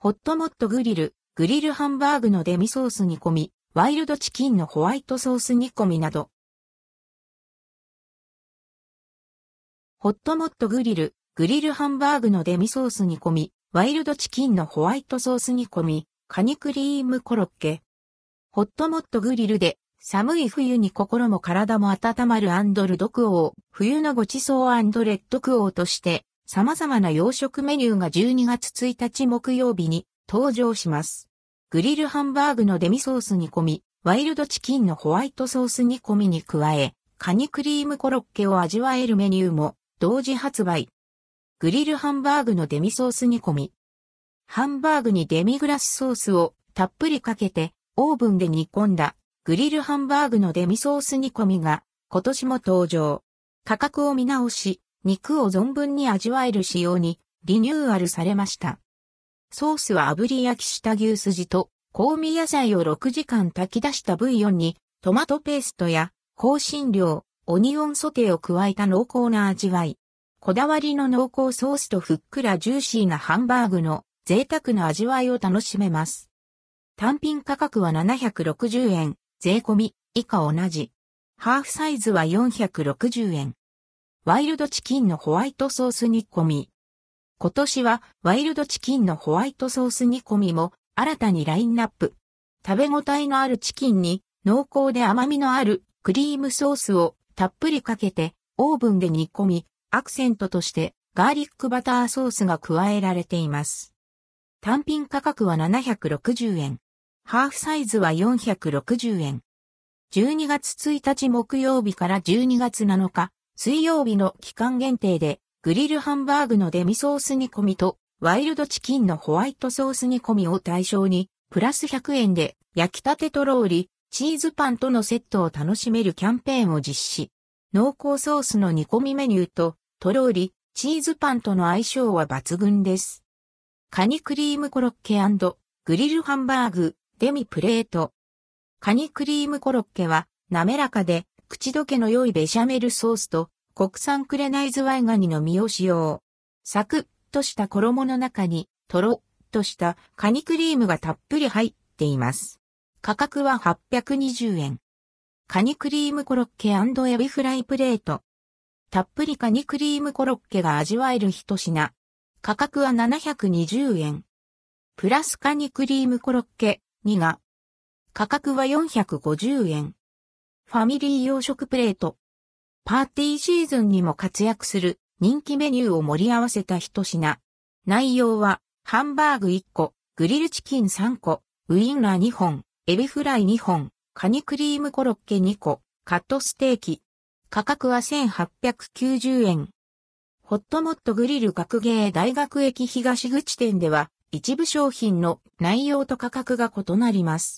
ほっともっとグリル、グリルハンバーグのデミソース煮込み、ワイルドチキンのホワイトソース煮込みなど。ほっともっとグリル、グリルハンバーグのデミソース煮込み、ワイルドチキンのホワイトソース煮込み、カニクリームコロッケ。ほっともっとグリルで寒い冬に心も体も温まるアンドルドクオー、冬のごちそうアンドレッドクオーとして、様々な洋食メニューが12月1日木曜日に登場します。グリルハンバーグのデミソース煮込み、ワイルドチキンのホワイトソース煮込みに加え、カニクリームコロッケを味わえるメニューも同時発売。グリルハンバーグのデミソース煮込み。ハンバーグにデミグラスソースをたっぷりかけてオーブンで煮込んだグリルハンバーグのデミソース煮込みが今年も登場。価格を見直し、肉を存分に味わえる仕様にリニューアルされました。ソースは炙り焼きした牛すじと香味野菜を6時間炊き出したブイヨンにトマトペーストや香辛料、オニオンソテーを加えた濃厚な味わい。こだわりの濃厚ソースとふっくらジューシーなハンバーグの贅沢な味わいを楽しめます。単品価格は760円。税込み、以下同じ。ハーフサイズは460円。ワイルドチキンのホワイトソース煮込み。今年はワイルドチキンのホワイトソース煮込みも新たにラインナップ。食べ応えのあるチキンに濃厚で甘みのあるクリームソースをたっぷりかけてオーブンで煮込み、アクセントとしてガーリックバターソースが加えられています。単品価格は760円。ハーフサイズは460円。12月1日木曜日から12月7日、水曜日の期間限定で、グリルハンバーグのデミソース煮込みと、ワイルドチキンのホワイトソース煮込みを対象に、プラス100円で、焼きたてとローリ、チーズパンとのセットを楽しめるキャンペーンを実施。濃厚ソースの煮込みメニューと、とろーり、チーズパンとの相性は抜群です。カニクリームコロッケグリルハンバーグ、デミプレート。カニクリームコロッケは滑らかで口どけの良いベシャメルソースと国産クレナイズワイガニの身を使用。サクッとした衣の中にトロッとしたカニクリームがたっぷり入っています。価格は820円。カニクリームコロッケエビフライプレート。たっぷりカニクリームコロッケが味わえる一品。価格は720円。プラスカニクリームコロッケ2が、価格は450円。ファミリー洋食プレート。パーティーシーズンにも活躍する人気メニューを盛り合わせた一品。内容は、ハンバーグ1個、グリルチキン3個、ウインナー2本、エビフライ2本、カニクリームコロッケ2個、カットステーキ。価格は1890円。ホットモットグリル学芸大学駅東口店では、一部商品の内容と価格が異なります。